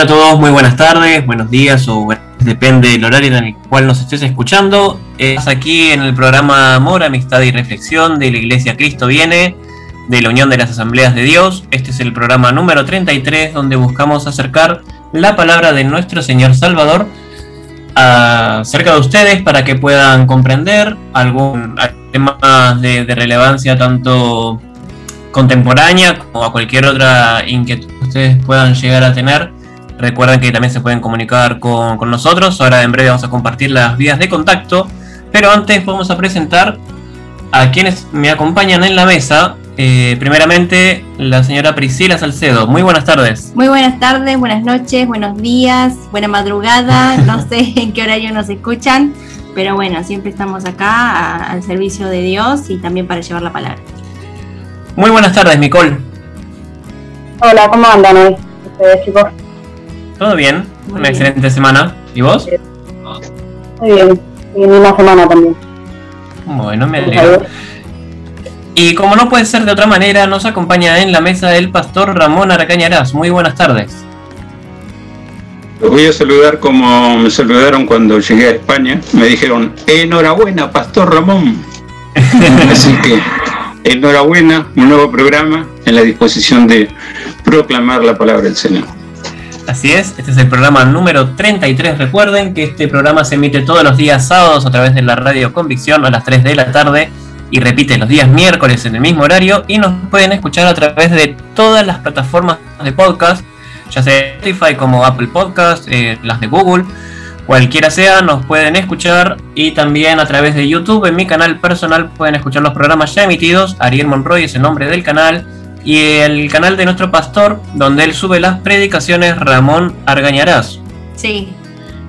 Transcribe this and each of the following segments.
Hola a todos, muy buenas tardes, buenos días o depende del horario en el cual nos estés escuchando. Es aquí en el programa Amor, Amistad y Reflexión de la Iglesia Cristo Viene, de la Unión de las Asambleas de Dios. Este es el programa número 33 donde buscamos acercar la palabra de nuestro Señor Salvador cerca de ustedes para que puedan comprender algún tema de relevancia tanto contemporánea como a cualquier otra inquietud que ustedes puedan llegar a tener Recuerden que también se pueden comunicar con, nosotros. Ahora en breve vamos a compartir las vías de contacto. Pero antes vamos a presentar a quienes me acompañan en la mesa. Eh, primeramente, la señora Priscila Salcedo. Muy buenas tardes. Muy buenas tardes, buenas noches, buenos días, buena madrugada. No sé en qué horario nos escuchan, pero bueno, siempre estamos acá al servicio de Dios y también para llevar la palabra. Muy buenas tardes, Nicole. Hola, ¿cómo andan hoy ustedes, chicos? ¿Todo bien? una excelente semana. ¿Y vos? Muy bien. Y una semana también. Bueno, me alegro. Y como no puede ser de otra manera, nos acompaña en la mesa el pastor Ramón Aracañarás. Muy buenas tardes. Los voy a saludar como me saludaron cuando llegué a España. Me dijeron, enhorabuena, Pastor Ramón. Así que, enhorabuena, un nuevo programa en la disposición de proclamar la palabra del Señor. Así es, este es el programa número 33. Recuerden que este programa se emite todos los días sábados a través de la radio Convicción a las 3 de la tarde y repite los días miércoles en el mismo horario y nos pueden escuchar a través de todas las plataformas de podcast, ya sea Spotify como Apple Podcast, eh, las de Google, cualquiera sea, nos pueden escuchar y también a través de YouTube en mi canal personal pueden escuchar los programas ya emitidos. Ariel Monroy es el nombre del canal y el canal de nuestro pastor, donde él sube las predicaciones Ramón Argañarás. Sí,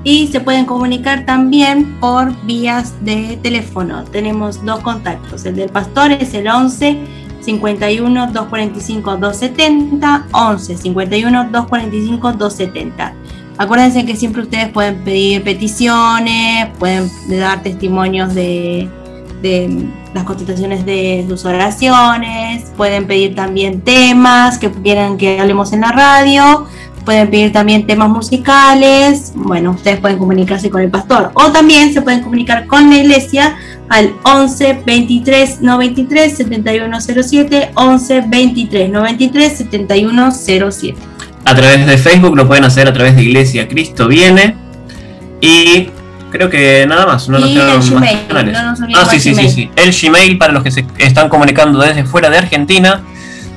y se pueden comunicar también por vías de teléfono. Tenemos dos contactos. El del pastor es el 11 51 245 270, 11 51 245 270. Acuérdense que siempre ustedes pueden pedir peticiones, pueden dar testimonios de las contestaciones de sus oraciones, pueden pedir también temas que quieran que hablemos en la radio, pueden pedir también temas musicales, bueno, ustedes pueden comunicarse con el pastor o también se pueden comunicar con la iglesia al 11 23 93 7107 11 23 93 7107. A través de Facebook lo pueden hacer a través de Iglesia Cristo Viene y Creo que nada más. No y el Gmail. ah, sí, sí, sí, sí. El Gmail para los que se están comunicando desde fuera de Argentina.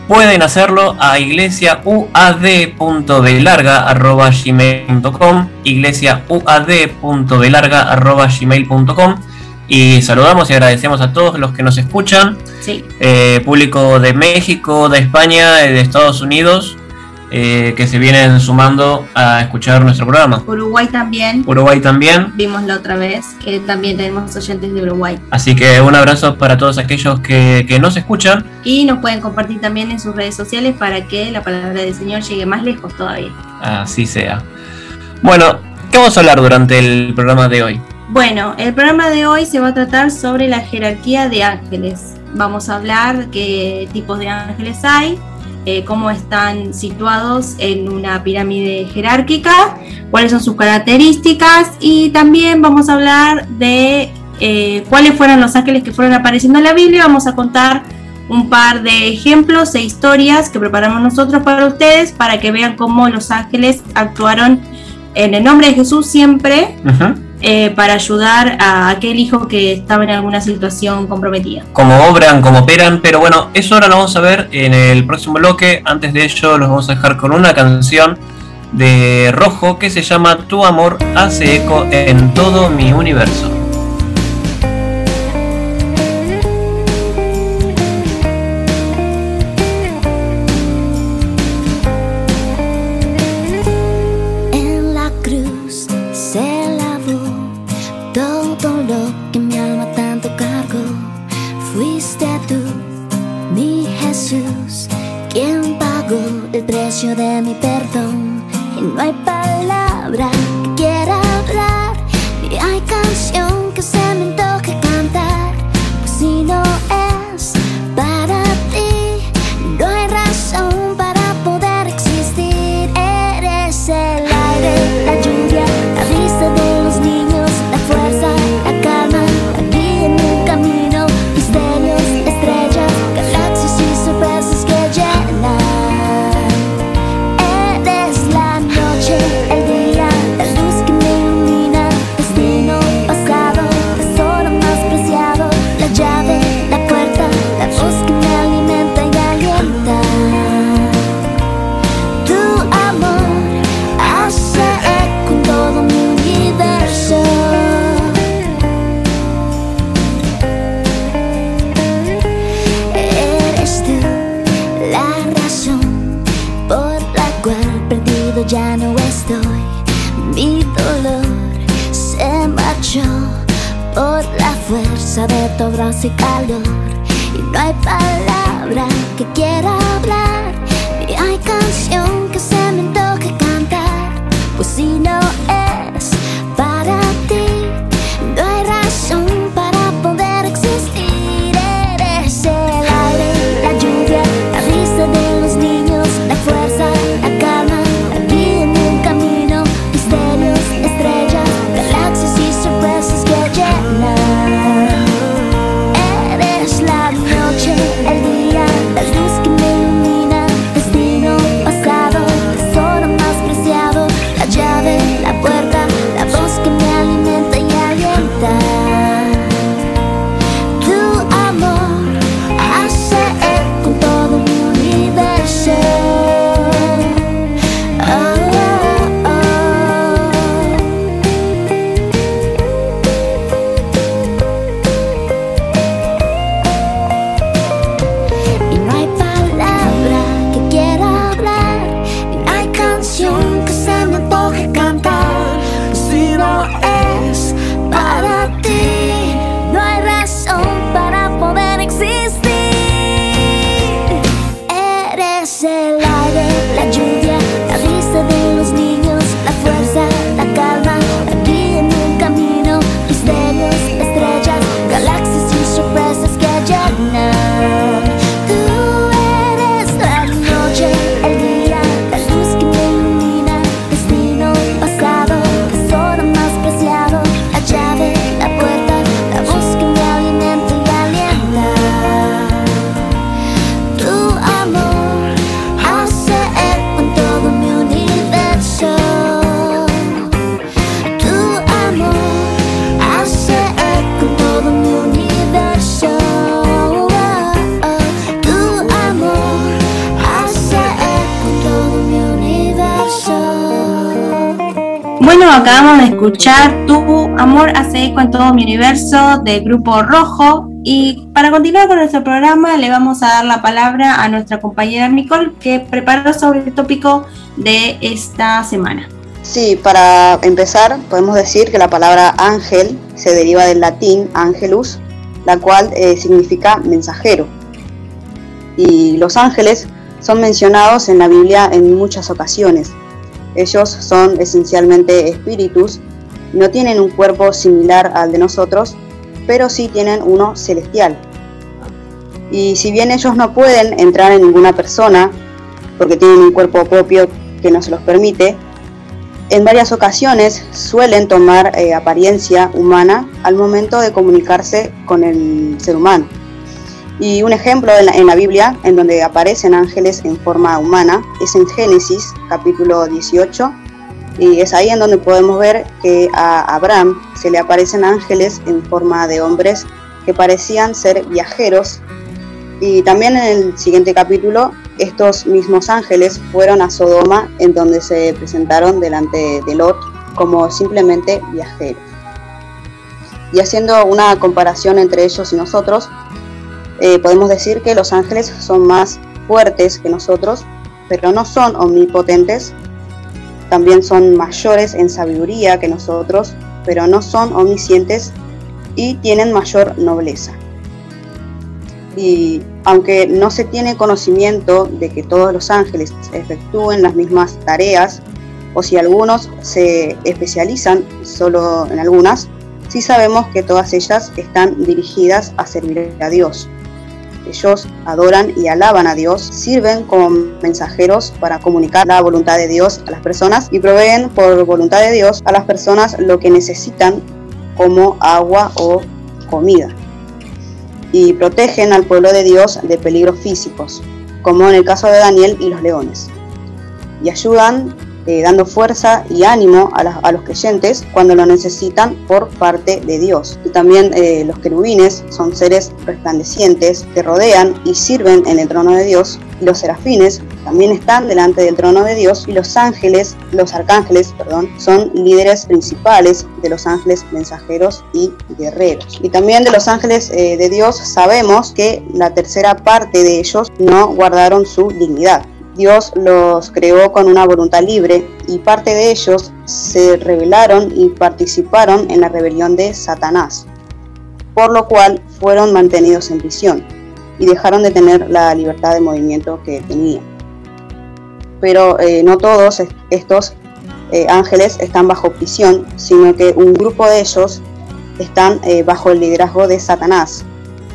Pueden hacerlo a iglesiauad.belarga.gmail.com iglesiauad.belarga.gmail.com y saludamos y agradecemos a todos los que nos escuchan. Sí. Eh, público de México, de España, de Estados Unidos eh, que se vienen sumando a escuchar nuestro programa. Uruguay también. Uruguay también. Vimos la otra vez que también tenemos oyentes de Uruguay. Así que un abrazo para todos aquellos que, que nos escuchan. Y nos pueden compartir también en sus redes sociales para que la palabra del Señor llegue más lejos todavía. Así sea. Bueno, ¿qué vamos a hablar durante el programa de hoy? Bueno, el programa de hoy se va a tratar sobre la jerarquía de ángeles. Vamos a hablar qué tipos de ángeles hay, eh, cómo están situados en una pirámide jerárquica, cuáles son sus características y también vamos a hablar de eh, cuáles fueron los ángeles que fueron apareciendo en la Biblia. Vamos a contar un par de ejemplos e historias que preparamos nosotros para ustedes para que vean cómo los ángeles actuaron en el nombre de Jesús siempre. Eh, para ayudar a aquel hijo que estaba en alguna situación comprometida. Como obran, como operan, pero bueno, eso ahora lo vamos a ver en el próximo bloque. Antes de ello, los vamos a dejar con una canción de Rojo que se llama Tu amor hace eco en todo mi universo. Escuchar Tu amor hace eco en todo mi universo del grupo Rojo. Y para continuar con nuestro programa, le vamos a dar la palabra a nuestra compañera Nicole, que preparó sobre el tópico de esta semana. Sí, para empezar, podemos decir que la palabra ángel se deriva del latín angelus, la cual eh, significa mensajero. Y los ángeles son mencionados en la Biblia en muchas ocasiones. Ellos son esencialmente espíritus, no tienen un cuerpo similar al de nosotros, pero sí tienen uno celestial. Y si bien ellos no pueden entrar en ninguna persona, porque tienen un cuerpo propio que no se los permite, en varias ocasiones suelen tomar eh, apariencia humana al momento de comunicarse con el ser humano. Y un ejemplo en la, en la Biblia en donde aparecen ángeles en forma humana es en Génesis capítulo 18 y es ahí en donde podemos ver que a Abraham se le aparecen ángeles en forma de hombres que parecían ser viajeros y también en el siguiente capítulo estos mismos ángeles fueron a Sodoma en donde se presentaron delante de Lot como simplemente viajeros. Y haciendo una comparación entre ellos y nosotros, eh, podemos decir que los ángeles son más fuertes que nosotros, pero no son omnipotentes. También son mayores en sabiduría que nosotros, pero no son omniscientes y tienen mayor nobleza. Y aunque no se tiene conocimiento de que todos los ángeles efectúen las mismas tareas, o si algunos se especializan solo en algunas, sí sabemos que todas ellas están dirigidas a servir a Dios. Ellos adoran y alaban a Dios, sirven como mensajeros para comunicar la voluntad de Dios a las personas y proveen por voluntad de Dios a las personas lo que necesitan como agua o comida. Y protegen al pueblo de Dios de peligros físicos, como en el caso de Daniel y los leones. Y ayudan eh, dando fuerza y ánimo a, a los creyentes cuando lo necesitan por parte de Dios. Y también eh, los querubines son seres resplandecientes que rodean y sirven en el trono de Dios. Y los serafines también están delante del trono de Dios. Y los ángeles, los arcángeles, perdón, son líderes principales de los ángeles mensajeros y guerreros. Y también de los ángeles eh, de Dios sabemos que la tercera parte de ellos no guardaron su dignidad. Dios los creó con una voluntad libre y parte de ellos se rebelaron y participaron en la rebelión de Satanás. por lo cual fueron mantenidos en prisión y dejaron de tener la libertad de movimiento que tenían. Pero eh, no todos estos eh, ángeles están bajo prisión, sino que un grupo de ellos están eh, bajo el liderazgo de Satanás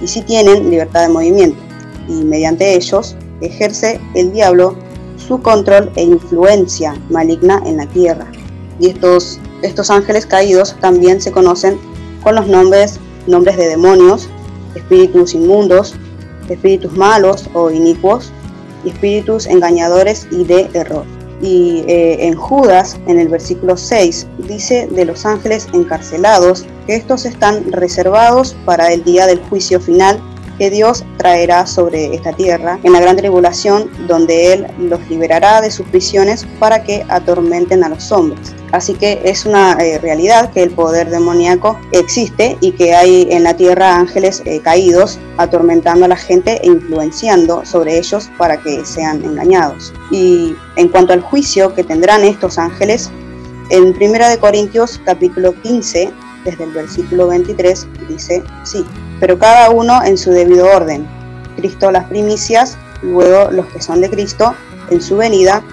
y sí tienen libertad de movimiento y mediante ellos ejerce el diablo su control e influencia maligna en la tierra. Y estos, estos ángeles caídos también se conocen con los nombres, nombres de demonios, espíritus inmundos, espíritus malos o inicuos, espíritus engañadores y de error. Y eh, en Judas, en el versículo 6, dice de los ángeles encarcelados que estos están reservados para el día del juicio final que Dios traerá sobre esta tierra en la gran tribulación, donde Él los liberará de sus prisiones para que atormenten a los hombres. Así que es una eh, realidad que el poder demoníaco existe y que hay en la tierra ángeles eh, caídos atormentando a la gente e influenciando sobre ellos para que sean engañados. Y en cuanto al juicio que tendrán estos ángeles, en 1 Corintios capítulo 15, desde el versículo 23, dice, sí, pero cada uno en su debido orden. Cristo las primicias, luego los que son de Cristo en su venida,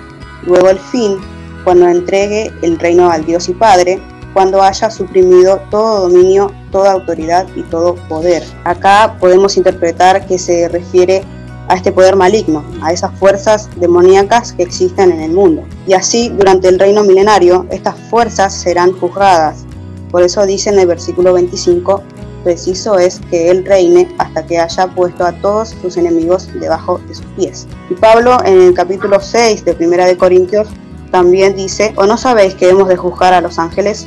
luego el fin, cuando entregue el reino al Dios y Padre, cuando haya suprimido todo dominio, toda autoridad y todo poder. Acá podemos interpretar que se refiere a este poder maligno, a esas fuerzas demoníacas que existen en el mundo. Y así, durante el reino milenario, estas fuerzas serán juzgadas. Por eso dice en el versículo 25, preciso es que Él reine hasta que haya puesto a todos sus enemigos debajo de sus pies. Y Pablo en el capítulo 6 de Primera de Corintios también dice, ¿o no sabéis que hemos de juzgar a los ángeles?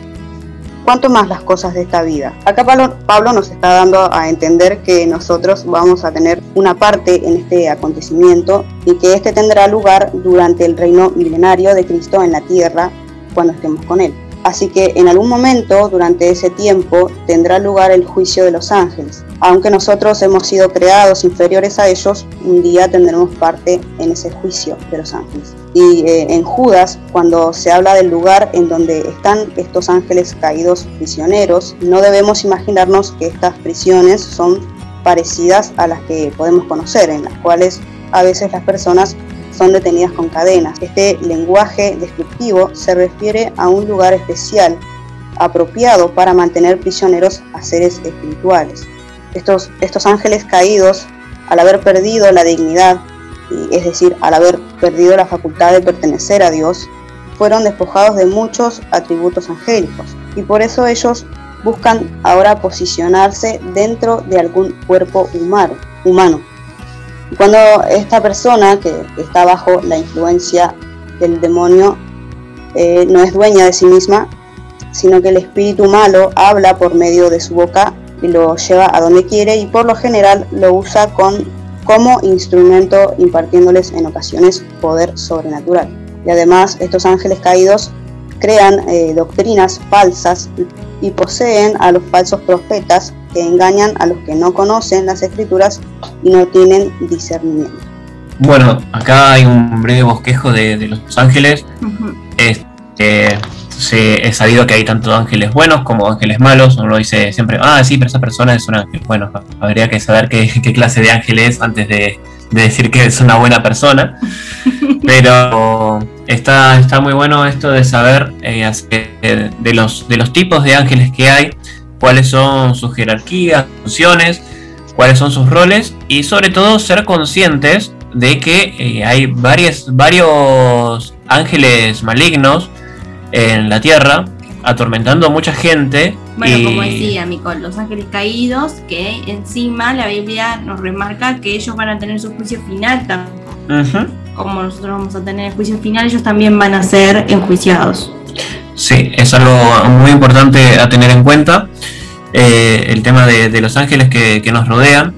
¿Cuánto más las cosas de esta vida? Acá Pablo, Pablo nos está dando a entender que nosotros vamos a tener una parte en este acontecimiento y que este tendrá lugar durante el reino milenario de Cristo en la tierra cuando estemos con Él. Así que en algún momento durante ese tiempo tendrá lugar el juicio de los ángeles. Aunque nosotros hemos sido creados inferiores a ellos, un día tendremos parte en ese juicio de los ángeles. Y eh, en Judas, cuando se habla del lugar en donde están estos ángeles caídos prisioneros, no debemos imaginarnos que estas prisiones son parecidas a las que podemos conocer, en las cuales a veces las personas son detenidas con cadenas. Este lenguaje descriptivo se refiere a un lugar especial apropiado para mantener prisioneros a seres espirituales. Estos, estos ángeles caídos, al haber perdido la dignidad, es decir, al haber perdido la facultad de pertenecer a Dios, fueron despojados de muchos atributos angélicos y por eso ellos buscan ahora posicionarse dentro de algún cuerpo humano. humano. Cuando esta persona que está bajo la influencia del demonio eh, no es dueña de sí misma, sino que el espíritu malo habla por medio de su boca y lo lleva a donde quiere y por lo general lo usa con, como instrumento impartiéndoles en ocasiones poder sobrenatural. Y además estos ángeles caídos crean eh, doctrinas falsas y poseen a los falsos profetas que engañan a los que no conocen las escrituras y no tienen discernimiento. Bueno, acá hay un breve bosquejo de, los ángeles. este, se, es sabido que hay tanto ángeles buenos como ángeles malos. Uno dice siempre, ah, sí, pero esa persona es un ángel. Bueno, habría que saber qué, clase de ángel es antes de, decir que es una buena persona. Pero está, está muy bueno esto de saber eh, de, los, de los tipos de ángeles que hay cuáles son sus jerarquías, funciones, cuáles son sus roles y sobre todo ser conscientes de que eh, hay varios ángeles malignos en la tierra atormentando a mucha gente. Bueno, como decía Mico, los ángeles caídos, que encima la Biblia nos remarca que ellos van a tener su juicio final también. Como nosotros vamos a tener el juicio final, ellos también van a ser enjuiciados. Sí, es algo muy importante a tener en cuenta. Eh, el tema de, los ángeles que, nos rodean.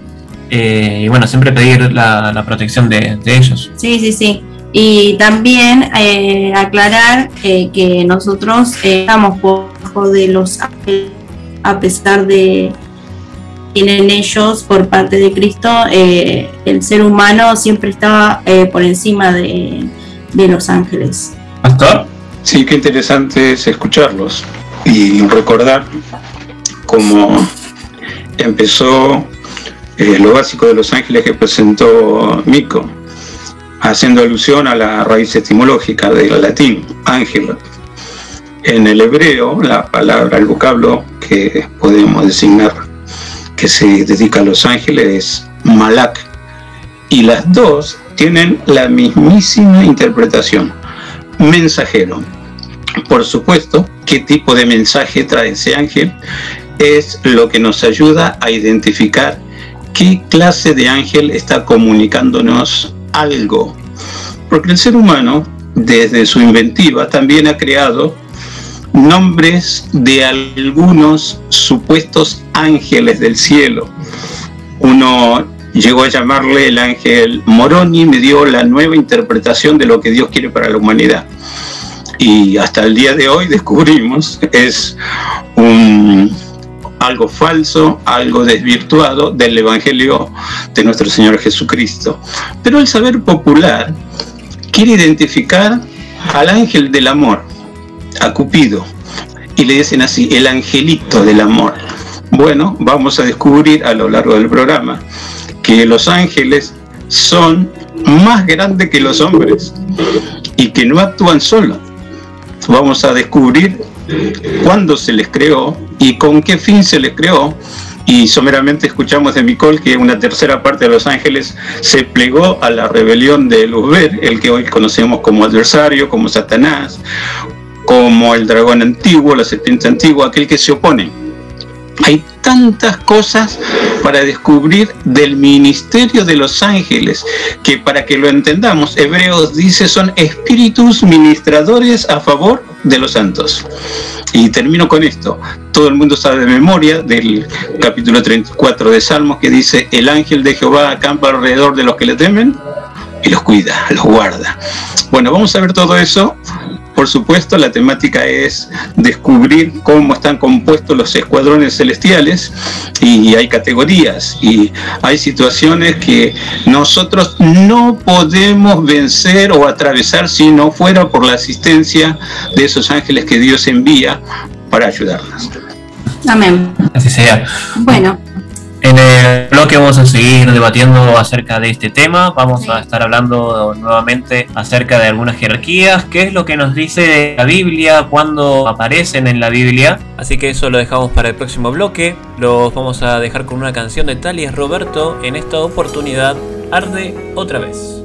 Eh, y bueno, siempre pedir la, protección de, ellos. Sí, sí, sí. Y también eh, aclarar que nosotros estamos por de los ángeles, a pesar de tienen ellos por parte de Cristo, el ser humano siempre estaba por encima de, de los ángeles. ¿Pastor? Sí, qué interesante es escucharlos y recordar como empezó eh, lo básico de los ángeles que presentó Mico, haciendo alusión a la raíz etimológica del latín, ángel. En el hebreo, la palabra, el vocablo que podemos designar que se dedica a los ángeles es malak. Y las dos tienen la mismísima interpretación, mensajero. Por supuesto, ¿qué tipo de mensaje trae ese ángel? Es lo que nos ayuda a identificar qué clase de ángel está comunicándonos algo. Porque el ser humano, desde su inventiva, también ha creado nombres de algunos supuestos ángeles del cielo. Uno llegó a llamarle el ángel Moroni, me dio la nueva interpretación de lo que Dios quiere para la humanidad. Y hasta el día de hoy descubrimos es un algo falso, algo desvirtuado del Evangelio de nuestro Señor Jesucristo. Pero el saber popular quiere identificar al ángel del amor, a Cupido, y le dicen así, el angelito del amor. Bueno, vamos a descubrir a lo largo del programa que los ángeles son más grandes que los hombres y que no actúan solos. Vamos a descubrir cuándo se les creó y con qué fin se les creó. Y someramente escuchamos de Micol que una tercera parte de los ángeles se plegó a la rebelión de Luzber, el que hoy conocemos como adversario, como Satanás, como el dragón antiguo, la serpiente antigua, aquel que se opone. Hay tantas cosas para descubrir del ministerio de los ángeles que para que lo entendamos, Hebreos dice son espíritus ministradores a favor de los santos. Y termino con esto. Todo el mundo sabe de memoria del capítulo 34 de Salmos que dice, el ángel de Jehová acampa alrededor de los que le temen y los cuida, los guarda. Bueno, vamos a ver todo eso por supuesto, la temática es descubrir cómo están compuestos los escuadrones celestiales y hay categorías y hay situaciones que nosotros no podemos vencer o atravesar si no fuera por la asistencia de esos ángeles que Dios envía para ayudarnos. Amén. Así sea. Bueno, En el bloque vamos a seguir debatiendo acerca de este tema. Vamos a estar hablando nuevamente acerca de algunas jerarquías, qué es lo que nos dice la Biblia, cuándo aparecen en la Biblia. Así que eso lo dejamos para el próximo bloque. Los vamos a dejar con una canción de Talias Roberto. En esta oportunidad, Arde otra vez.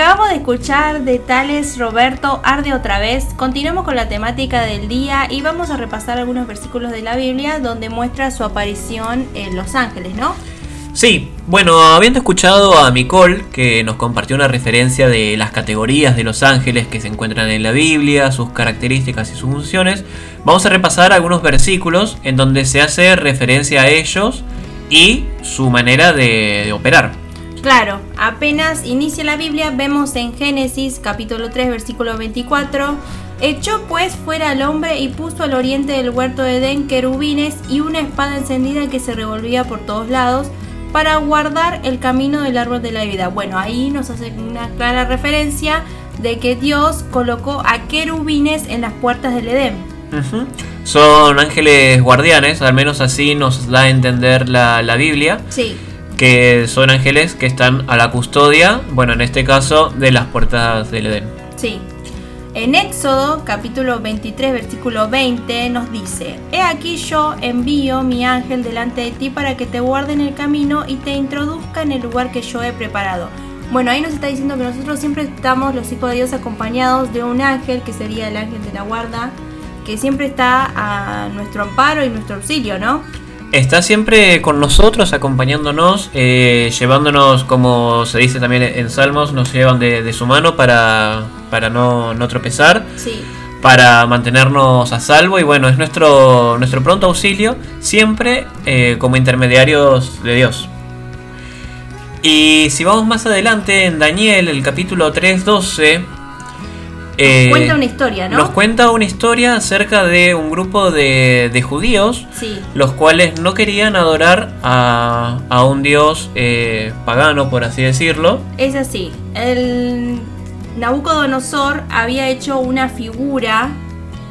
Acabamos de escuchar de Tales Roberto Arde otra vez. Continuamos con la temática del día y vamos a repasar algunos versículos de la Biblia donde muestra su aparición en Los Ángeles, ¿no? Sí, bueno, habiendo escuchado a Micol, que nos compartió una referencia de las categorías de los ángeles que se encuentran en la Biblia, sus características y sus funciones, vamos a repasar algunos versículos en donde se hace referencia a ellos y su manera de, de operar. Claro, apenas inicia la Biblia, vemos en Génesis capítulo 3 versículo 24, echó pues fuera al hombre y puso al oriente del huerto de Edén querubines y una espada encendida que se revolvía por todos lados para guardar el camino del árbol de la vida. Bueno, ahí nos hace una clara referencia de que Dios colocó a querubines en las puertas del Edén. Son ángeles guardianes, al menos así nos da a entender la, la Biblia, Sí, que son ángeles que están a la custodia, bueno, en este caso, de las puertas del Edén. Sí. En Éxodo capítulo 23 versículo 20 nos dice, He aquí yo envío mi ángel delante de ti para que te guarde en el camino y te introduzca en el lugar que yo he preparado. Bueno, ahí nos está diciendo que nosotros siempre estamos, los hijos de Dios, acompañados de un ángel, que sería el ángel de la guarda, que siempre está a nuestro amparo y nuestro auxilio, ¿no? Está siempre con nosotros, acompañándonos, eh, llevándonos, como se dice también en Salmos, nos llevan de, de su mano para, para no, no tropezar, Sí. para mantenernos a salvo y bueno, es nuestro, nuestro pronto auxilio, siempre eh, como intermediarios de Dios. Y si vamos más adelante, en Daniel, el capítulo 3.12, eh, Cuenta una historia, ¿no? nos cuenta una historia acerca de un grupo de, de judíos Sí. los cuales no querían adorar a, a un dios eh, pagano, por así decirlo. Es así. El Nabucodonosor había hecho una figura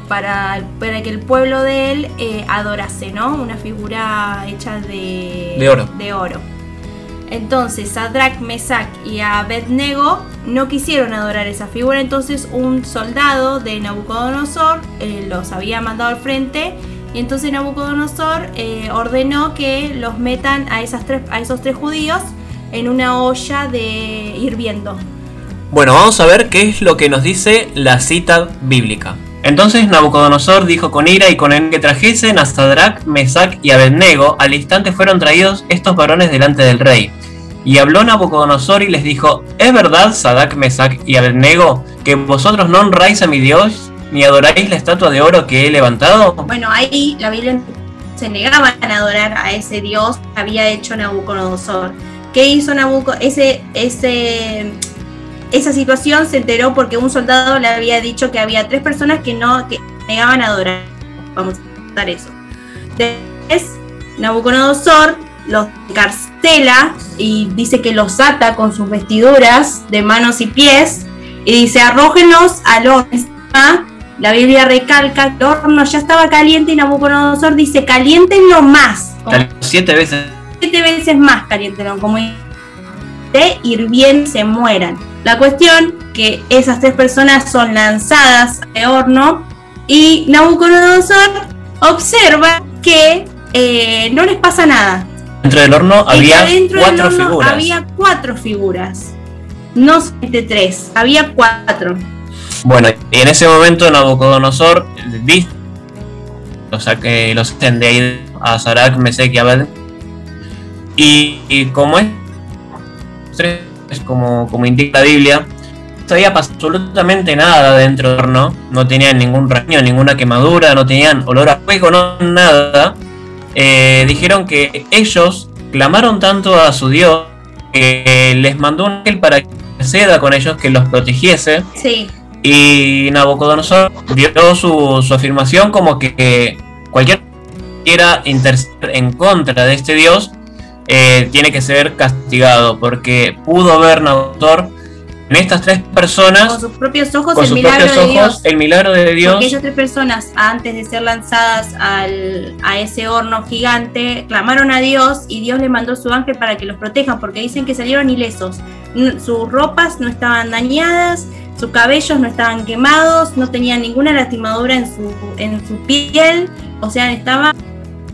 para, para que el pueblo de él eh, adorase, ¿no? Una figura hecha de, De oro. de oro. Entonces, Sadrach, Mesach y Abednego no quisieron adorar esa figura, entonces un soldado de Nabucodonosor eh, los había mandado al frente y entonces Nabucodonosor eh, ordenó que los metan a, esas tres, a esos tres judíos en una olla de hirviendo. Bueno, vamos a ver qué es lo que nos dice la cita bíblica. Entonces Nabucodonosor dijo con ira y con el que trajesen a Sadrach, Mesach y Abednego, al instante fueron traídos estos varones delante del rey. Y habló Nabucodonosor y les dijo, ¿es verdad, Sadrach, Mesach y Abednego, que vosotros no honráis a mi Dios, ni adoráis la estatua de oro que he levantado? Bueno, ahí la Biblia se negaban a adorar a ese Dios que había hecho Nabucodonosor. ¿Qué hizo Nabucodonosor? Ese, ese, esa situación se enteró porque un soldado le había dicho que había tres personas que no que negaban a adorar. Vamos a dar eso. Después, Nabucodonosor los encarcela y dice que los ata con sus vestiduras de manos y pies y dice arrójenlos al horno. La Biblia recalca que el horno ya estaba caliente y Nabucodonosor dice caliéntenlo más, Siete veces. siete veces más caliéntenlo, como de hirviendo se mueran. La cuestión que esas tres personas son lanzadas al horno y Nabucodonosor observa que eh, no les pasa nada. Dentro del horno que había cuatro horno figuras. Había cuatro figuras. No solamente tres, había cuatro. Bueno, y en ese momento Nabucodonosor dice los, saque- los saquen de ahí a Sarak, Mesec y Abed. Y, y como es, como, como indica la Biblia, no sabía absolutamente nada dentro del horno, no tenían ningún raño, ninguna quemadura, no tenían olor a fuego, no nada. Eh, dijeron que ellos clamaron tanto a su Dios que les mandó un ángel para que ceda con ellos, que los protegiese. Sí, Y Nabucodonosor dio su, su afirmación como que, cualquier que quiera interceder en contra de este dios eh, tiene que ser castigado porque pudo ver Nabucodonosor en estas tres personas con sus propios ojos con el sus milagro propios de ojos Dios. el milagro de Dios Porque esas tres personas, antes de ser lanzadas al, a ese horno gigante, clamaron a Dios y Dios le mandó su ángel para que los protejan, porque dicen que salieron ilesos. Sus ropas no estaban dañadas, sus cabellos no estaban quemados, no tenían ninguna lastimadura en su, en su piel, o sea, estaban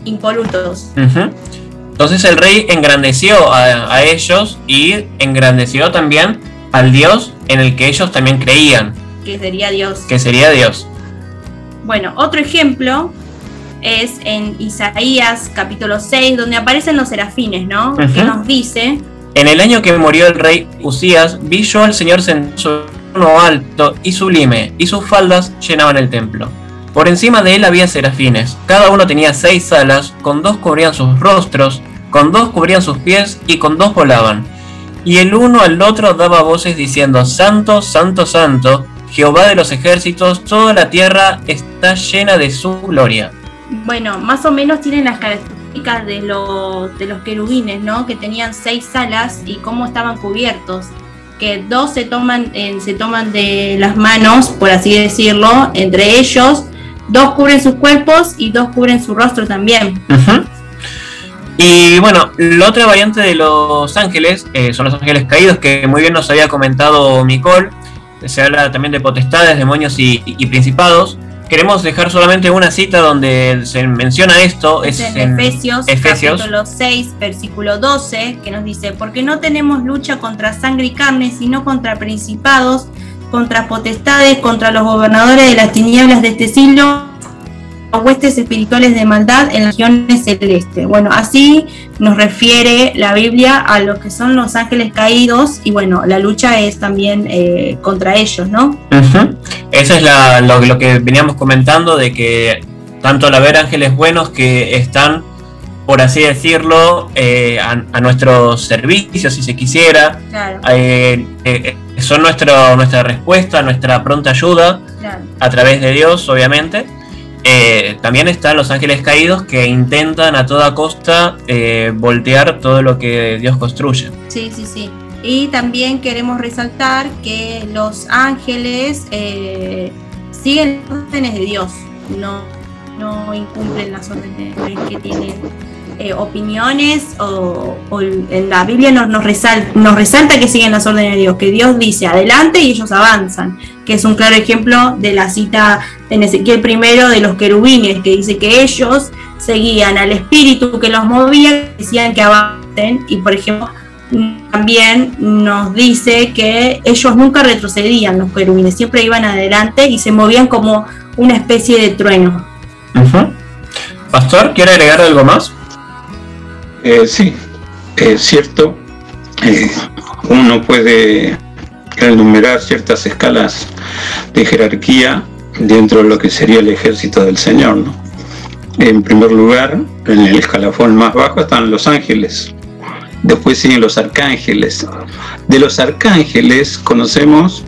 impolutos. Entonces el rey engrandeció a, a ellos y engrandeció también al dios en el que ellos también creían, que sería Dios. que sería Dios. Bueno, otro ejemplo es en Isaías capítulo 6, donde aparecen los serafines, ¿no? Que Ujú. nos dice, En el año que murió el rey Usías, vi yo al Señor sentado alto y sublime, y sus faldas llenaban el templo. Por encima de él había serafines, cada uno tenía seis alas, con dos cubrían sus rostros, con dos cubrían sus pies y con dos volaban. Y el uno al otro daba voces diciendo, Santo, Santo, Santo, Jehová de los ejércitos, toda la tierra está llena de su gloria. bueno, más o menos tienen las características de los, de los querubines, ¿no? Que tenían seis alas y cómo estaban cubiertos. Que dos se toman, en- se toman de las manos, por así decirlo, entre ellos. Dos cubren sus cuerpos y dos cubren su rostro también. Y bueno, la otra variante de los ángeles eh, son los ángeles caídos, que muy bien nos había comentado Micol. Se habla también de potestades, demonios y, y principados. queremos dejar solamente una cita donde se menciona esto. Es, Es, en, Efesios, Efesios. capítulo 6, versículo 12, que nos dice, porque no tenemos lucha contra sangre y carne, sino contra principados, contra potestades, contra los gobernadores de las tinieblas de este siglo, huestes espirituales de maldad en las regiones celestes. Bueno, así nos refiere la Biblia a lo que son los ángeles caídos y bueno, la lucha es también eh, contra ellos, ¿no? Eso es la- lo, lo que veníamos comentando de que tanto al haber ángeles buenos que están, por así decirlo, eh, a, a nuestro servicio, si se quisiera, Claro, eh, eh, son nuestro, nuestra respuesta, nuestra pronta ayuda claro. a través de Dios, obviamente. Eh, también están los ángeles caídos que intentan a toda costa eh, voltear todo lo que Dios construye. Sí, sí, sí. Y también queremos resaltar que los ángeles eh, siguen las órdenes de Dios, no, no incumplen las órdenes que tienen eh, opiniones o, en la Biblia nos, nos, resal- nos resalta que siguen las órdenes de Dios, que Dios dice adelante y ellos avanzan, que es un claro ejemplo de la cita en Ezequiel primero de los querubines, que dice que ellos seguían al espíritu que los movía, decían que avancen y por ejemplo también nos dice que ellos nunca retrocedían los querubines, siempre iban adelante y se movían como una especie de trueno. Pastor, ¿quiere agregar algo más? Eh, sí, es cierto. eh, uno puede enumerar ciertas escalas de jerarquía dentro de lo que sería el ejército del Señor. En primer lugar, en el escalafón más bajo están los ángeles. Después siguen los arcángeles. De los arcángeles conocemos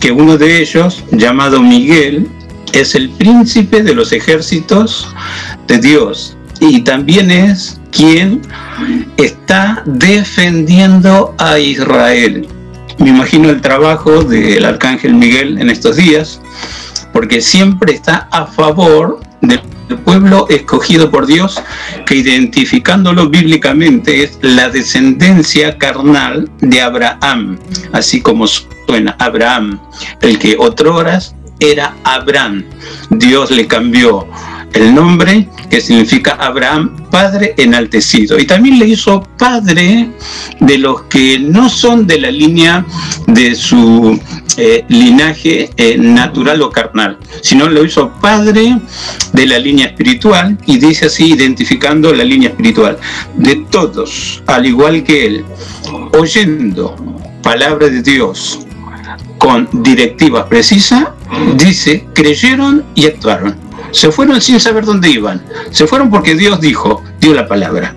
que uno de ellos, llamado Miguel, es el príncipe de los ejércitos de Dios y también es quien está defendiendo a Israel. Me imagino el trabajo del arcángel Miguel en estos días, porque siempre está a favor del pueblo escogido por Dios, que identificándolo bíblicamente es la descendencia carnal de Abraham, así como suena Abraham, el que otroras era Abraham. Dios le cambió el nombre que significa Abraham, padre enaltecido. Y también le hizo padre de los que no son de la línea de su eh, linaje eh, natural o carnal, sino lo hizo padre de la línea espiritual y dice así identificando la línea espiritual de todos, al igual que él, oyendo palabra de Dios con directivas precisas, dice, creyeron y actuaron. Se fueron sin saber dónde iban. Se fueron porque Dios dijo, dio la palabra.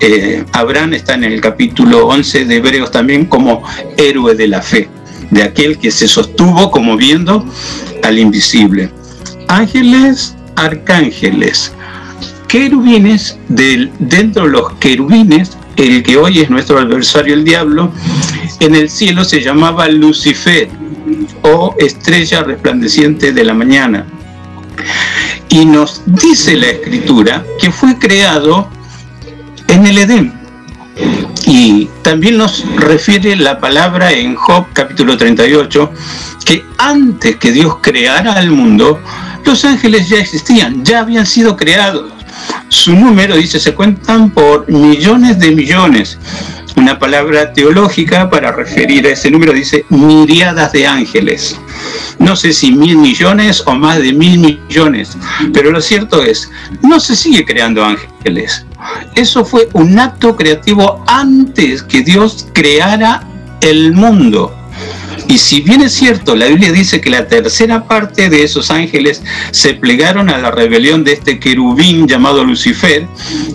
Eh, Abraham está en el capítulo 11 de Hebreos también como héroe de la fe, de aquel que se sostuvo como viendo al invisible. Ángeles, arcángeles, querubines, del, dentro de los querubines, el que hoy es nuestro adversario el diablo, en el cielo se llamaba Lucifer o estrella resplandeciente de la mañana. Y nos dice la escritura que fue creado en el Edén. Y también nos refiere la palabra en Job capítulo 38, que antes que Dios creara al mundo, los ángeles ya existían, ya habían sido creados. Su número, dice, se cuentan por millones de millones. Una palabra teológica para referir a ese número dice miriadas de ángeles. No sé si mil millones o más de mil millones, pero lo cierto es, no se sigue creando ángeles. Eso fue un acto creativo antes que Dios creara el mundo. Y si bien es cierto, la Biblia dice que la tercera parte de esos ángeles se plegaron a la rebelión de este querubín llamado Lucifer,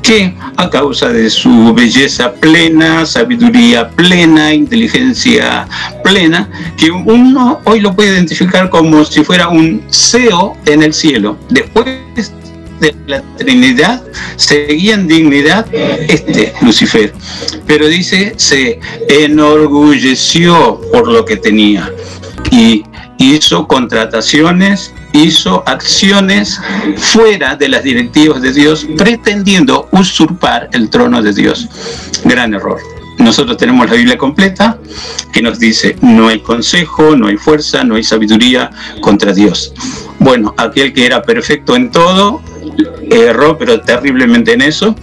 que a causa de su belleza plena, sabiduría plena, inteligencia plena, que uno hoy lo puede identificar como si fuera un CEO en el cielo. Después de la Trinidad seguía en dignidad este Lucifer. Pero dice, se enorgulleció por lo que tenía y hizo contrataciones, hizo acciones fuera de las directivas de Dios, pretendiendo usurpar el trono de Dios. Gran error. nosotros tenemos la Biblia completa que nos dice, no hay consejo, no hay fuerza, no hay sabiduría contra Dios. Bueno, aquel que era perfecto en todo, erró pero terriblemente en eso.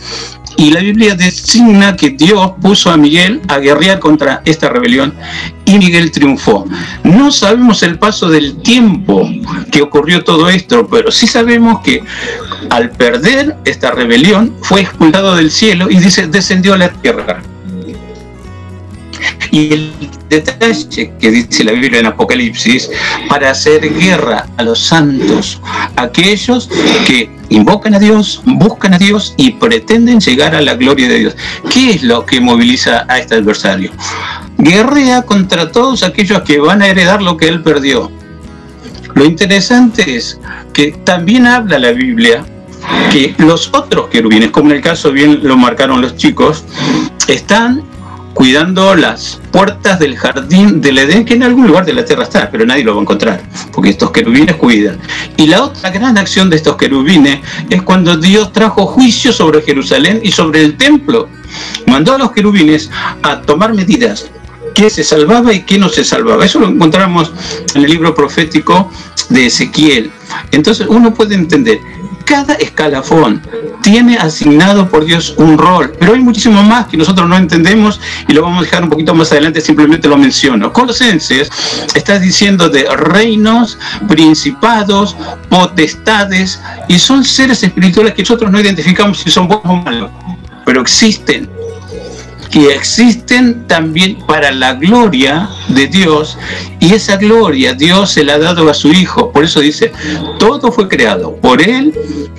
Y la Biblia designa que Dios puso a Miguel a guerrear contra esta rebelión y Miguel triunfó. No sabemos el paso del tiempo que ocurrió todo esto, pero sí sabemos que al perder esta rebelión fue expulsado del cielo y dice descendió a la tierra. Y el detalle que dice la Biblia en Apocalipsis, para hacer guerra a los santos, aquellos que invocan a Dios, buscan a Dios y pretenden llegar a la gloria de Dios. ¿Qué es lo que moviliza a este adversario? Guerrea contra todos aquellos que van a heredar lo que él perdió. Lo interesante es que también habla la Biblia que los otros querubines, como en el caso bien lo marcaron los chicos, están cuidando las puertas del jardín del Edén, que en algún lugar de la tierra está, pero nadie lo va a encontrar, porque estos querubines cuidan. Y la otra gran acción de estos querubines es cuando Dios trajo juicio sobre Jerusalén y sobre el templo. Mandó a los querubines a tomar medidas, qué se salvaba y qué no se salvaba. Eso lo encontramos en el libro profético de Ezequiel. Entonces uno puede entender cada escalafón tiene asignado por Dios un rol, pero hay muchísimo más que nosotros no entendemos y lo vamos a dejar un poquito más adelante, simplemente lo menciono. Colosenses está diciendo de reinos, principados, potestades, y son seres espirituales que nosotros no identificamos si son buenos o malos, pero existen que existen también para la gloria de Dios y esa gloria Dios se la ha dado a su Hijo. Por eso dice, todo fue creado por Él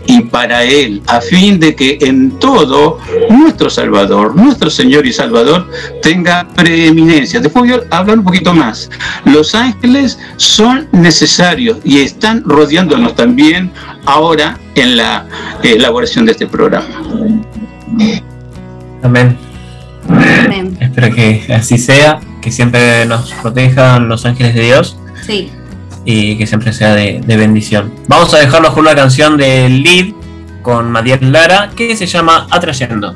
y para Él, a fin de que en todo nuestro Salvador, nuestro Señor y Salvador, tenga preeminencia. Después voy a hablar un poquito más. Los ángeles son necesarios y están rodeándonos también ahora en la elaboración de este programa. Amén. Espero que así sea, que siempre nos protejan los ángeles de Dios. Sí. Y que siempre sea de, bendición. Vamos a dejarlos con una canción de Lead con Matías Lara que se llama Atrayendo.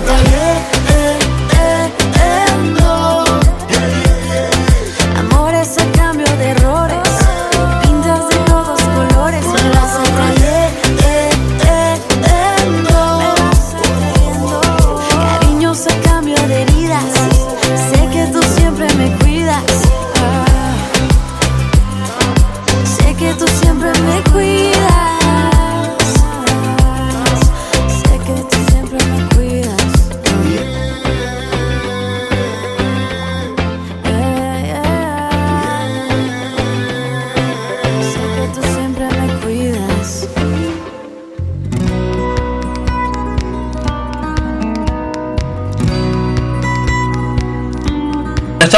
Me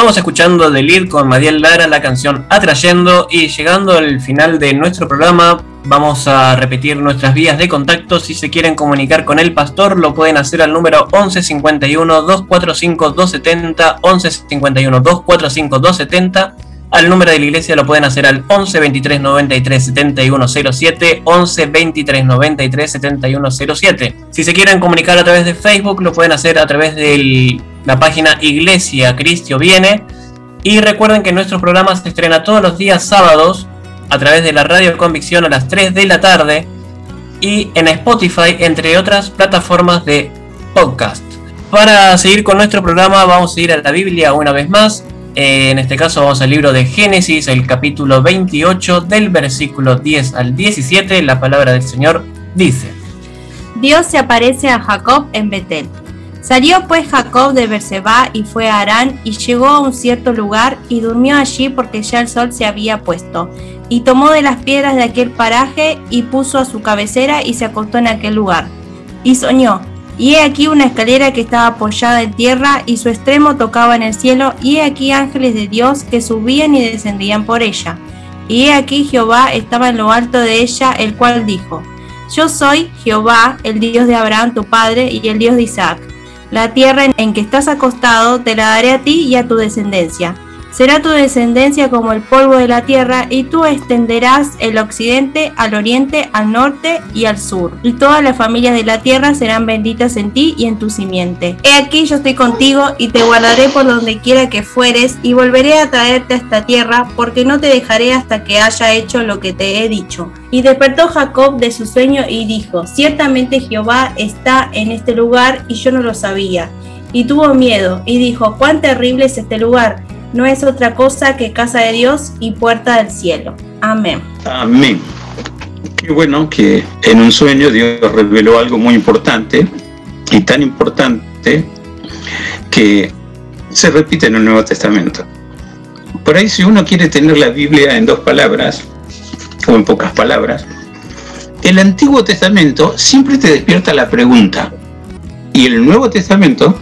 Estamos escuchando de Lid con Madiel Lara la canción Atrayendo y llegando al final de nuestro programa vamos a repetir nuestras vías de contacto. Si se quieren comunicar con el pastor lo pueden hacer al número 11 51 245 270 11 51 245 270 al número de la iglesia lo pueden hacer al 11 23 93 71 07 11 23 93 71 07 si se quieren comunicar a través de Facebook lo pueden hacer a través de la página Iglesia Cristio Viene y recuerden que nuestro programa se estrena todos los días sábados a través de la Radio Convicción a las 3 de la tarde y en Spotify entre otras plataformas de podcast para seguir con nuestro programa vamos a ir a la Biblia una vez más eh, en este caso vamos al libro de Génesis, el capítulo 28, del versículo 10 al 17. La palabra del Señor dice: Dios se aparece a Jacob en Betel. Salió pues Jacob de Berseba y fue a Harán y llegó a un cierto lugar y durmió allí porque ya el sol se había puesto. Y tomó de las piedras de aquel paraje y puso a su cabecera y se acostó en aquel lugar. Y soñó. Y he aquí una escalera que estaba apoyada en tierra y su extremo tocaba en el cielo, y he aquí ángeles de Dios que subían y descendían por ella. Y he aquí Jehová estaba en lo alto de ella, el cual dijo, Yo soy Jehová, el Dios de Abraham tu padre y el Dios de Isaac. La tierra en que estás acostado te la daré a ti y a tu descendencia. Será tu descendencia como el polvo de la tierra, y tú extenderás el occidente al oriente, al norte y al sur. Y todas las familias de la tierra serán benditas en ti y en tu simiente. He aquí yo estoy contigo y te guardaré por donde quiera que fueres, y volveré a traerte a esta tierra, porque no te dejaré hasta que haya hecho lo que te he dicho. Y despertó Jacob de su sueño y dijo, ciertamente Jehová está en este lugar y yo no lo sabía. Y tuvo miedo y dijo, cuán terrible es este lugar no es otra cosa que casa de Dios y puerta del cielo. Amén. Amén. Qué bueno que en un sueño Dios reveló algo muy importante y tan importante que se repite en el Nuevo Testamento. Por ahí si uno quiere tener la Biblia en dos palabras o en pocas palabras, el Antiguo Testamento siempre te despierta la pregunta y el Nuevo Testamento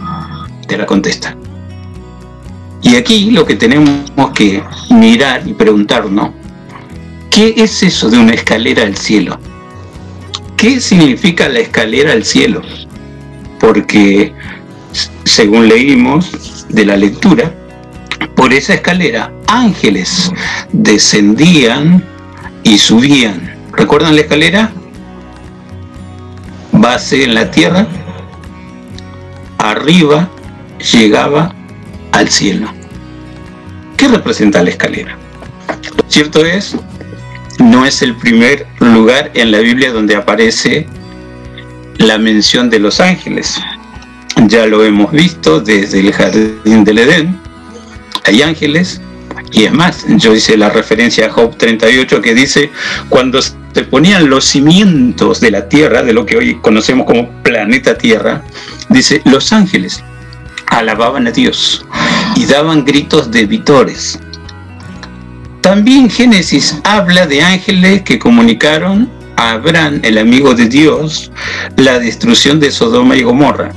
te la contesta. Y aquí lo que tenemos que mirar y preguntarnos, ¿qué es eso de una escalera al cielo? ¿Qué significa la escalera al cielo? Porque, según leímos de la lectura, por esa escalera ángeles descendían y subían. ¿Recuerdan la escalera? Base en la tierra, arriba llegaba al cielo. ¿Qué representa la escalera? Lo cierto es, no es el primer lugar en la Biblia donde aparece la mención de los ángeles. Ya lo hemos visto desde el jardín del Edén. Hay ángeles y es más, yo hice la referencia a Job 38 que dice, cuando se ponían los cimientos de la tierra, de lo que hoy conocemos como planeta Tierra, dice, los ángeles alababan a Dios y daban gritos de vitores. También Génesis habla de ángeles que comunicaron a Abraham, el amigo de Dios, la destrucción de Sodoma y Gomorra.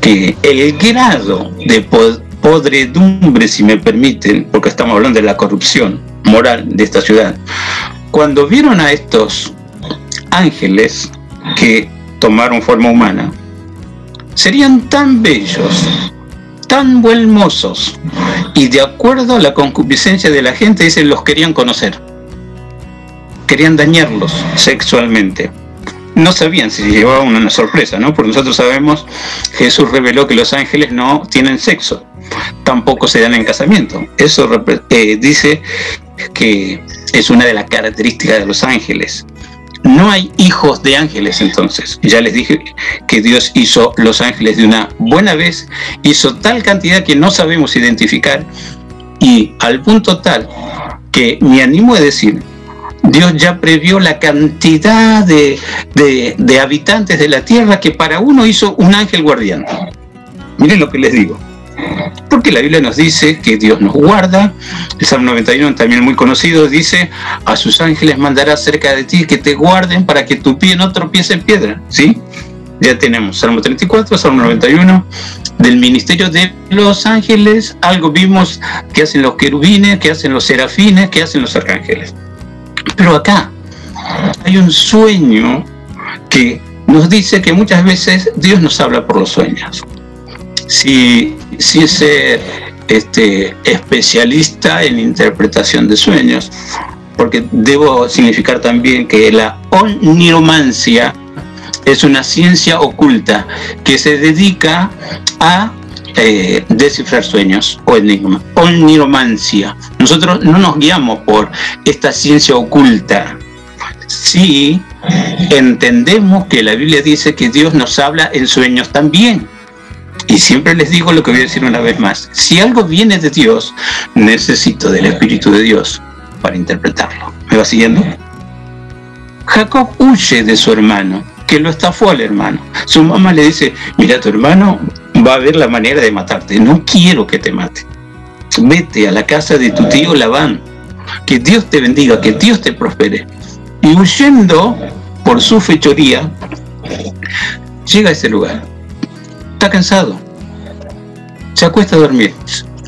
Que el grado de podredumbre, si me permiten, porque estamos hablando de la corrupción moral de esta ciudad, cuando vieron a estos ángeles que tomaron forma humana, serían tan bellos tan buen mozos y de acuerdo a la concupiscencia de la gente, dice, los querían conocer. Querían dañarlos sexualmente. No sabían si llevaban una sorpresa, ¿no? Porque nosotros sabemos, Jesús reveló que los ángeles no tienen sexo, tampoco se dan en casamiento. Eso eh, dice que es una de las características de los ángeles. No hay hijos de ángeles entonces. Ya les dije que Dios hizo los ángeles de una buena vez, hizo tal cantidad que no sabemos identificar y al punto tal que me animo a decir, Dios ya previó la cantidad de, de habitantes de la tierra que para uno hizo un ángel guardián. Miren lo que les digo. Porque la Biblia nos dice que Dios nos guarda. El Salmo 91, también muy conocido, dice, a sus ángeles mandará cerca de ti que te guarden para que tu pie no tropiece en piedra. ¿Sí? Ya tenemos Salmo 34, Salmo 91. Del ministerio de los ángeles, algo vimos que hacen los querubines, que hacen los serafines, que hacen los arcángeles. Pero acá hay un sueño que nos dice que muchas veces Dios nos habla por los sueños. Si sí ser este, especialista en interpretación de sueños, porque debo significar también que la oniromancia es una ciencia oculta que se dedica a eh, descifrar sueños o enigma. Oniromancia. Nosotros no nos guiamos por esta ciencia oculta. Sí entendemos que la Biblia dice que Dios nos habla en sueños también. Y siempre les digo lo que voy a decir una vez más. Si algo viene de Dios, necesito del Espíritu de Dios para interpretarlo. ¿Me va siguiendo? Jacob huye de su hermano, que lo estafó al hermano. Su mamá le dice, mira, tu hermano va a ver la manera de matarte. No quiero que te mate. Vete a la casa de tu tío Labán. Que Dios te bendiga, que Dios te prospere. Y huyendo por su fechoría, llega a ese lugar está cansado, se acuesta a dormir.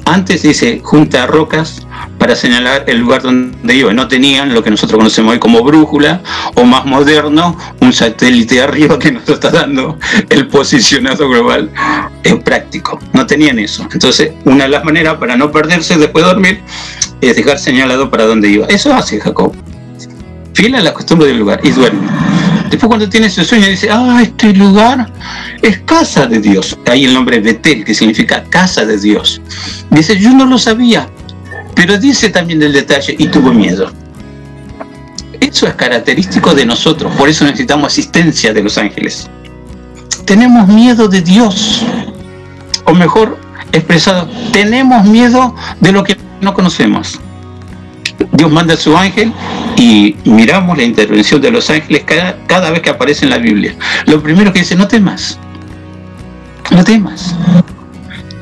Antes dice, junta rocas para señalar el lugar donde iba. No tenían lo que nosotros conocemos hoy como brújula o más moderno, un satélite arriba que nos está dando el posicionado global en práctico. No tenían eso. Entonces, una de las maneras para no perderse después de dormir es dejar señalado para dónde iba. Eso hace Jacob. Fiel a la costumbre del lugar y duerme. Después cuando tiene ese sueño dice, ah, este lugar es casa de Dios. Ahí el nombre Betel, que significa casa de Dios. Dice, yo no lo sabía, pero dice también el detalle y tuvo miedo. Eso es característico de nosotros, por eso necesitamos asistencia de los ángeles. Tenemos miedo de Dios, o mejor expresado, tenemos miedo de lo que no conocemos. Dios manda a su ángel y miramos la intervención de los ángeles cada, cada vez que aparece en la Biblia. Lo primero que dice, no temas, no temas.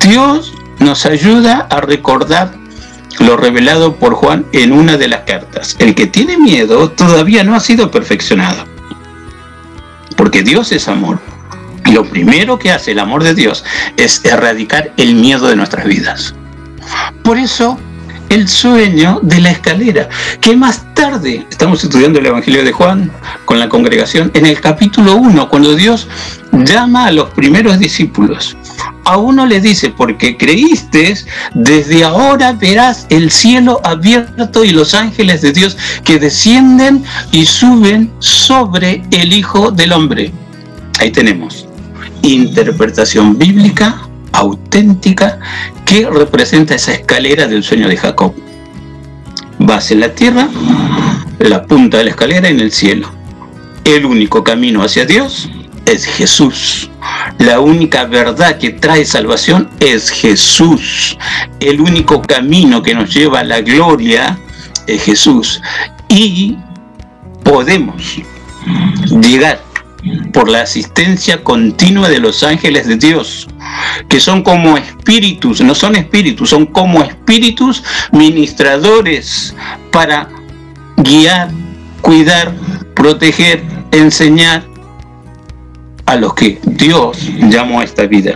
Dios nos ayuda a recordar lo revelado por Juan en una de las cartas. El que tiene miedo todavía no ha sido perfeccionado. Porque Dios es amor. Y lo primero que hace el amor de Dios es erradicar el miedo de nuestras vidas. Por eso el sueño de la escalera, que más tarde estamos estudiando el Evangelio de Juan con la congregación en el capítulo 1, cuando Dios llama a los primeros discípulos. A uno le dice, porque creíste, desde ahora verás el cielo abierto y los ángeles de Dios que descienden y suben sobre el Hijo del Hombre. Ahí tenemos interpretación bíblica auténtica que representa esa escalera del sueño de Jacob. Vas en la tierra, la punta de la escalera en el cielo. El único camino hacia Dios es Jesús. La única verdad que trae salvación es Jesús. El único camino que nos lleva a la gloria es Jesús. Y podemos llegar por la asistencia continua de los ángeles de Dios, que son como espíritus, no son espíritus, son como espíritus ministradores para guiar, cuidar, proteger, enseñar a los que Dios llamó a esta vida.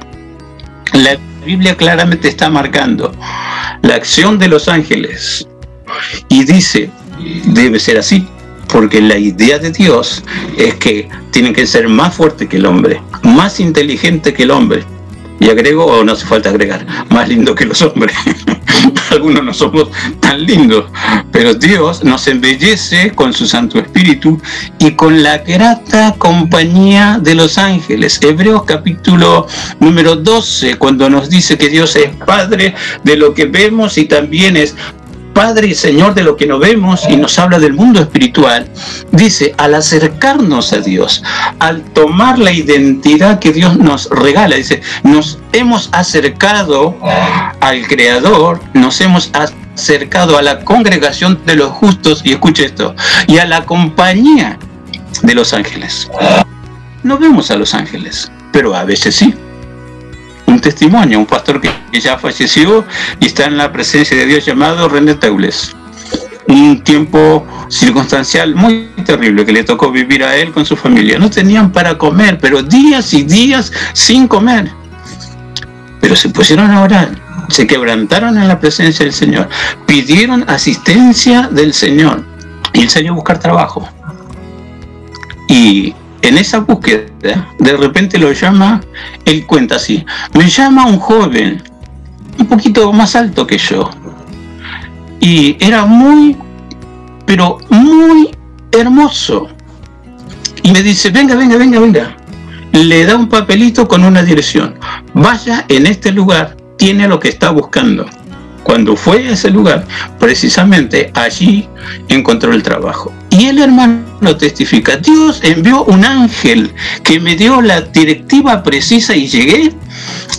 La Biblia claramente está marcando la acción de los ángeles y dice, debe ser así, porque la idea de Dios es que tienen que ser más fuertes que el hombre, más inteligentes que el hombre, Y agrego, o no hace falta agregar, más lindo que los hombres. Algunos no somos tan lindos, pero Dios nos embellece con su Santo Espíritu y con la grata compañía de los ángeles. Hebreos capítulo número 12, cuando nos dice que Dios es Padre de lo que vemos y también es Padre y Señor de lo que no vemos y nos habla del mundo espiritual, dice, al acercarnos a Dios, al tomar la identidad que Dios nos regala, dice, nos hemos acercado al Creador, nos hemos acercado a la congregación de los justos, y escuche esto, y a la compañía de los ángeles. No vemos a los ángeles, pero a veces sí un testimonio, un pastor que ya falleció y está en la presencia de Dios llamado René Teules. Un tiempo circunstancial muy terrible que le tocó vivir a él con su familia. No tenían para comer, pero días y días sin comer. Pero se pusieron a orar, se quebrantaron en la presencia del Señor, pidieron asistencia del Señor y el Señor buscar trabajo. Y en esa búsqueda, de repente lo llama, él cuenta así, me llama un joven, un poquito más alto que yo, y era muy, pero muy hermoso. Y me dice, venga, venga, venga, venga. Le da un papelito con una dirección. Vaya en este lugar, tiene lo que está buscando. Cuando fue a ese lugar, precisamente allí encontró el trabajo. Y el hermano testifica, Dios envió un ángel que me dio la directiva precisa y llegué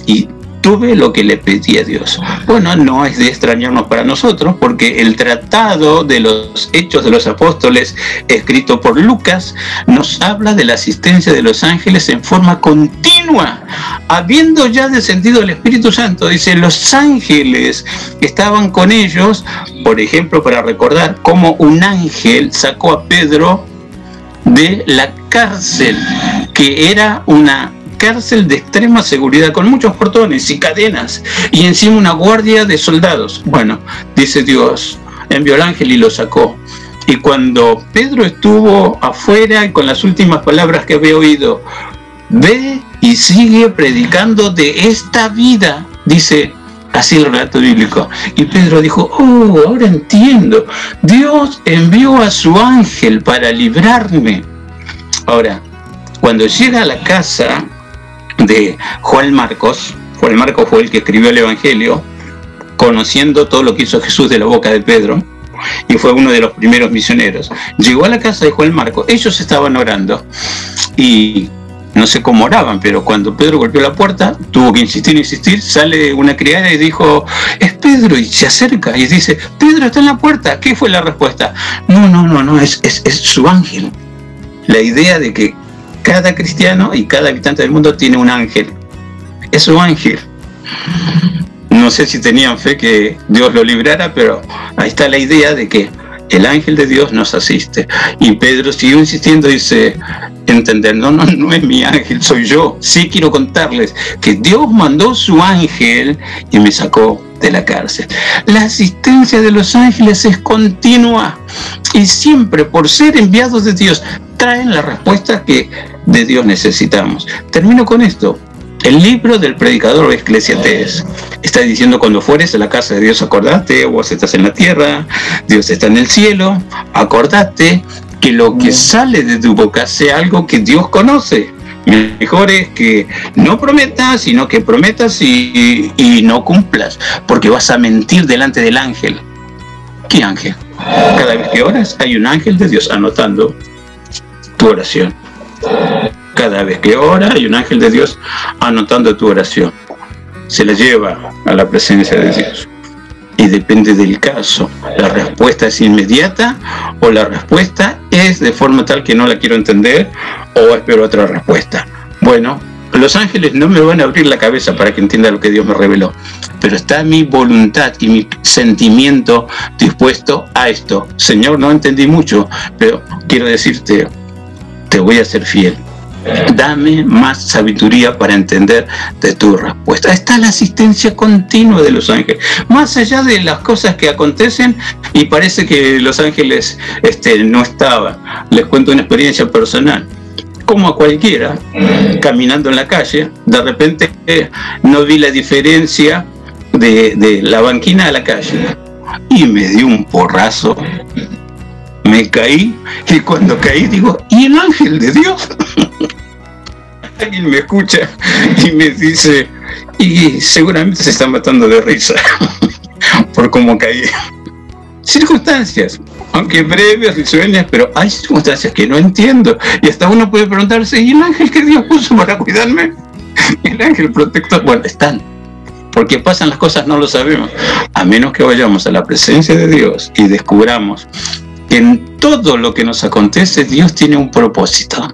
y tuve lo que le pedí a Dios. Bueno, no es de extrañarnos para nosotros, porque el tratado de los Hechos de los Apóstoles, escrito por Lucas, nos habla de la asistencia de los ángeles en forma continua, habiendo ya descendido el Espíritu Santo. Dice, los ángeles estaban con ellos, por ejemplo, para recordar cómo un ángel sacó a Pedro de la cárcel, que era una cárcel de extrema seguridad con muchos portones y cadenas y encima una guardia de soldados. Bueno, dice Dios, envió el ángel y lo sacó. Y cuando Pedro estuvo afuera y con las últimas palabras que había oído, ve y sigue predicando de esta vida, dice así el relato bíblico. Y Pedro dijo, oh, ahora entiendo, Dios envió a su ángel para librarme. Ahora, cuando llega a la casa, de Juan Marcos. Juan Marcos fue el que escribió el Evangelio, conociendo todo lo que hizo Jesús de la boca de Pedro, y fue uno de los primeros misioneros. Llegó a la casa de Juan Marcos, ellos estaban orando, y no sé cómo oraban, pero cuando Pedro golpeó la puerta, tuvo que insistir, insistir, sale una criada y dijo, es Pedro, y se acerca y dice, Pedro está en la puerta, ¿qué fue la respuesta? No, no, no, no, es, es, es su ángel. La idea de que cada cristiano y cada habitante del mundo tiene un ángel. Es su ángel. No sé si tenían fe que Dios lo librara, pero ahí está la idea de que el ángel de Dios nos asiste. Y Pedro siguió insistiendo, dice, entender, no, no, no es mi ángel, soy yo. Sí quiero contarles que Dios mandó su ángel y me sacó de la cárcel. La asistencia de los ángeles es continua y siempre por ser enviados de Dios traen la respuesta que de Dios necesitamos. Termino con esto. El libro del predicador Eclesiastes está diciendo cuando fueres a la casa de Dios acordate, vos estás en la tierra, Dios está en el cielo, acordate que lo que sale de tu boca sea algo que Dios conoce. Mejor es que no prometas, sino que prometas y, y no cumplas, porque vas a mentir delante del ángel. ¿Qué ángel? Cada vez que oras hay un ángel de Dios anotando tu oración. Cada vez que ora hay un ángel de Dios anotando tu oración. Se la lleva a la presencia de Dios. Y depende del caso. La respuesta es inmediata o la respuesta es de forma tal que no la quiero entender o espero otra respuesta. Bueno, los ángeles no me van a abrir la cabeza para que entienda lo que Dios me reveló, pero está mi voluntad y mi sentimiento dispuesto a esto. Señor, no entendí mucho, pero quiero decirte, te voy a ser fiel. Dame más sabiduría para entender de tu respuesta. Está la asistencia continua de los ángeles. Más allá de las cosas que acontecen y parece que los ángeles este, no estaban. Les cuento una experiencia personal. como a cualquiera, caminando en la calle, de repente eh, no vi la diferencia de, de la banquina a la calle y me dio un porrazo. Me caí y cuando caí digo, ¿y el ángel de Dios? Alguien me escucha y me dice, y seguramente se está matando de risa por cómo caí. Circunstancias, aunque breves, risueñas, pero hay circunstancias que no entiendo. Y hasta uno puede preguntarse, ¿y el ángel que Dios puso para cuidarme? El ángel protector, bueno, están. Porque pasan las cosas, no lo sabemos. A menos que vayamos a la presencia de Dios y descubramos en todo lo que nos acontece, Dios tiene un propósito.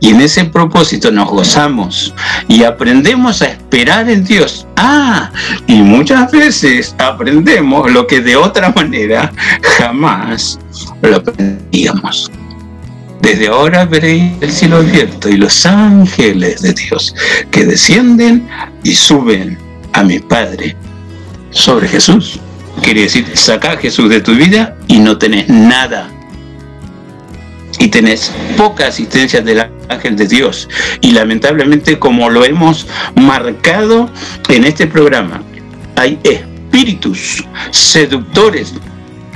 Y en ese propósito nos gozamos y aprendemos a esperar en Dios. Ah, y muchas veces aprendemos lo que de otra manera jamás lo aprendíamos. Desde ahora veréis el cielo abierto y los ángeles de Dios que descienden y suben a mi Padre sobre Jesús. Quiere decir, saca a Jesús de tu vida y no tenés nada y tenés poca asistencia del ángel de Dios. Y lamentablemente, como lo hemos marcado en este programa, hay espíritus seductores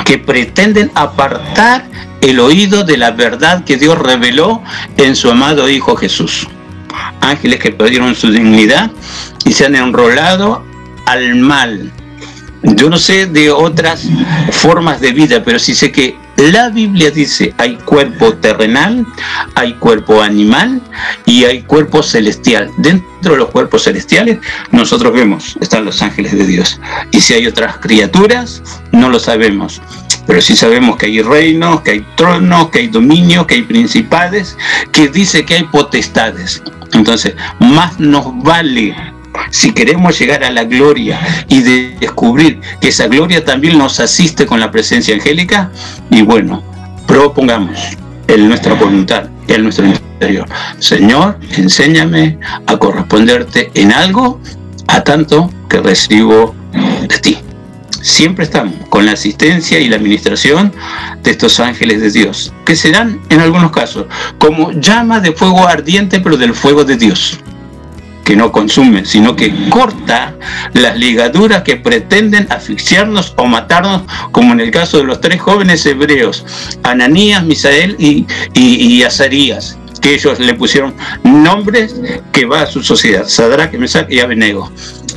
que pretenden apartar el oído de la verdad que Dios reveló en su amado Hijo Jesús. Ángeles que perdieron su dignidad y se han enrolado al mal. Yo no sé de otras formas de vida, pero sí sé que la Biblia dice, hay cuerpo terrenal, hay cuerpo animal y hay cuerpo celestial. Dentro de los cuerpos celestiales nosotros vemos, están los ángeles de Dios. Y si hay otras criaturas, no lo sabemos. Pero sí sabemos que hay reinos, que hay tronos, que hay dominios, que hay principades, que dice que hay potestades. Entonces, más nos vale si queremos llegar a la gloria y de descubrir que esa gloria también nos asiste con la presencia angélica, y bueno, propongamos en nuestra voluntad, en nuestro interior. Señor, enséñame a corresponderte en algo a tanto que recibo de ti. Siempre estamos con la asistencia y la administración de estos ángeles de Dios, que serán en algunos casos como llama de fuego ardiente, pero del fuego de Dios que no consume, sino que corta las ligaduras que pretenden asfixiarnos o matarnos, como en el caso de los tres jóvenes hebreos, Ananías, Misael y, y, Azarías que ellos le pusieron nombres que va a su sociedad, Sadrach, Mesach y Abednego.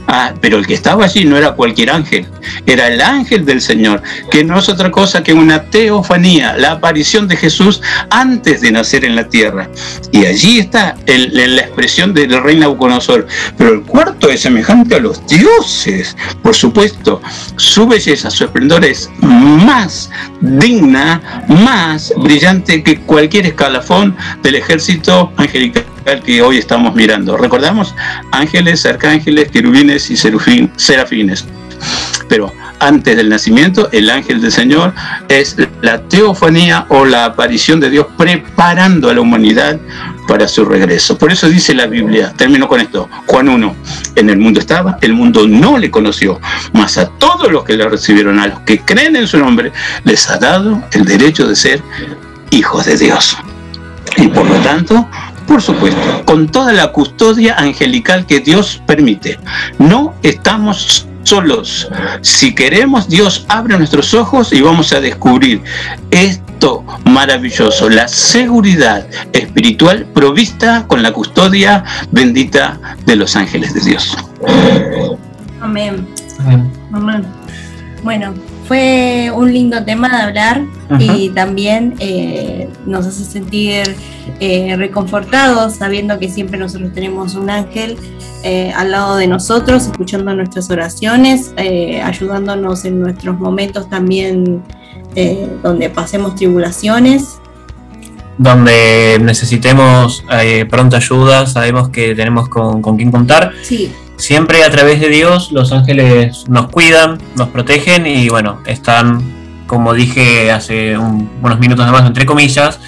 Ah, pero el que estaba allí no era cualquier ángel, era el ángel del Señor, que no es otra cosa que una teofanía, la aparición de Jesús antes de nacer en la tierra. Y allí está la expresión del rey Nabucodonosor. Pero el cuarto es semejante a los dioses, por supuesto. Su belleza, su esplendor es más digna, más brillante que cualquier escalafón del ejército angelical que hoy estamos mirando. Recordamos ángeles, arcángeles, querubines y serafines. Pero antes del nacimiento, el ángel del Señor es la teofanía o la aparición de Dios preparando a la humanidad para su regreso. Por eso dice la Biblia, termino con esto, Juan 1, en el mundo estaba, el mundo no le conoció, mas a todos los que le recibieron, a los que creen en su nombre, les ha dado el derecho de ser hijos de Dios. Y por lo tanto, por supuesto, con toda la custodia angelical que Dios permite. No estamos solos. Si queremos, Dios abre nuestros ojos y vamos a descubrir esto maravilloso, la seguridad espiritual provista con la custodia bendita de los ángeles de Dios. Amén. Amén. Bueno, fue un lindo tema de hablar y también eh, nos hace sentir eh, reconfortados sabiendo que siempre nosotros tenemos un ángel eh, al lado de nosotros, escuchando nuestras oraciones, ayudándonos en nuestros momentos también donde pasemos tribulaciones. Donde necesitemos pronta ayuda, sabemos que tenemos con, con quién contar. Sí Siempre a través de Dios los ángeles nos cuidan, nos protegen y bueno, están, como dije hace unos minutos además, entre comillas,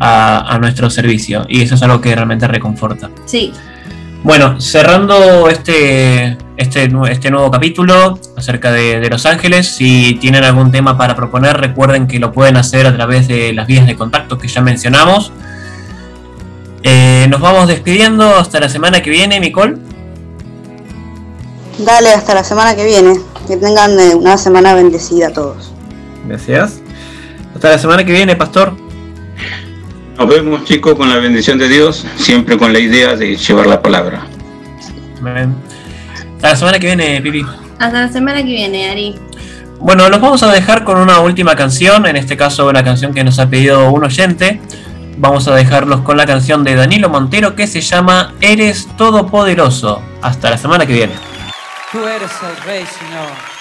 a, nuestro servicio. Y eso es algo que realmente reconforta. Sí. Bueno, cerrando este, este, este, nuevo capítulo acerca de, Los Ángeles, si tienen algún tema para proponer, recuerden que lo pueden hacer a través de las vías de contacto que ya mencionamos. Eh, nos vamos despidiendo hasta la semana que viene, Nicole. Dale, hasta la semana que viene. Que tengan eh, una semana bendecida a todos. Gracias. Hasta la semana que viene, pastor. Nos vemos, chicos, con la bendición de Dios, siempre con la idea de llevar la palabra. Amén. Hasta la semana que viene, Pipi. Hasta la semana que viene, Ari. Bueno, los vamos a dejar con una última canción, en este caso una canción que nos ha pedido un oyente. Vamos a dejarlos con la canción de Danilo Montero que se llama Eres Todopoderoso. Hasta la semana que viene. Tú eres el rey, Señor.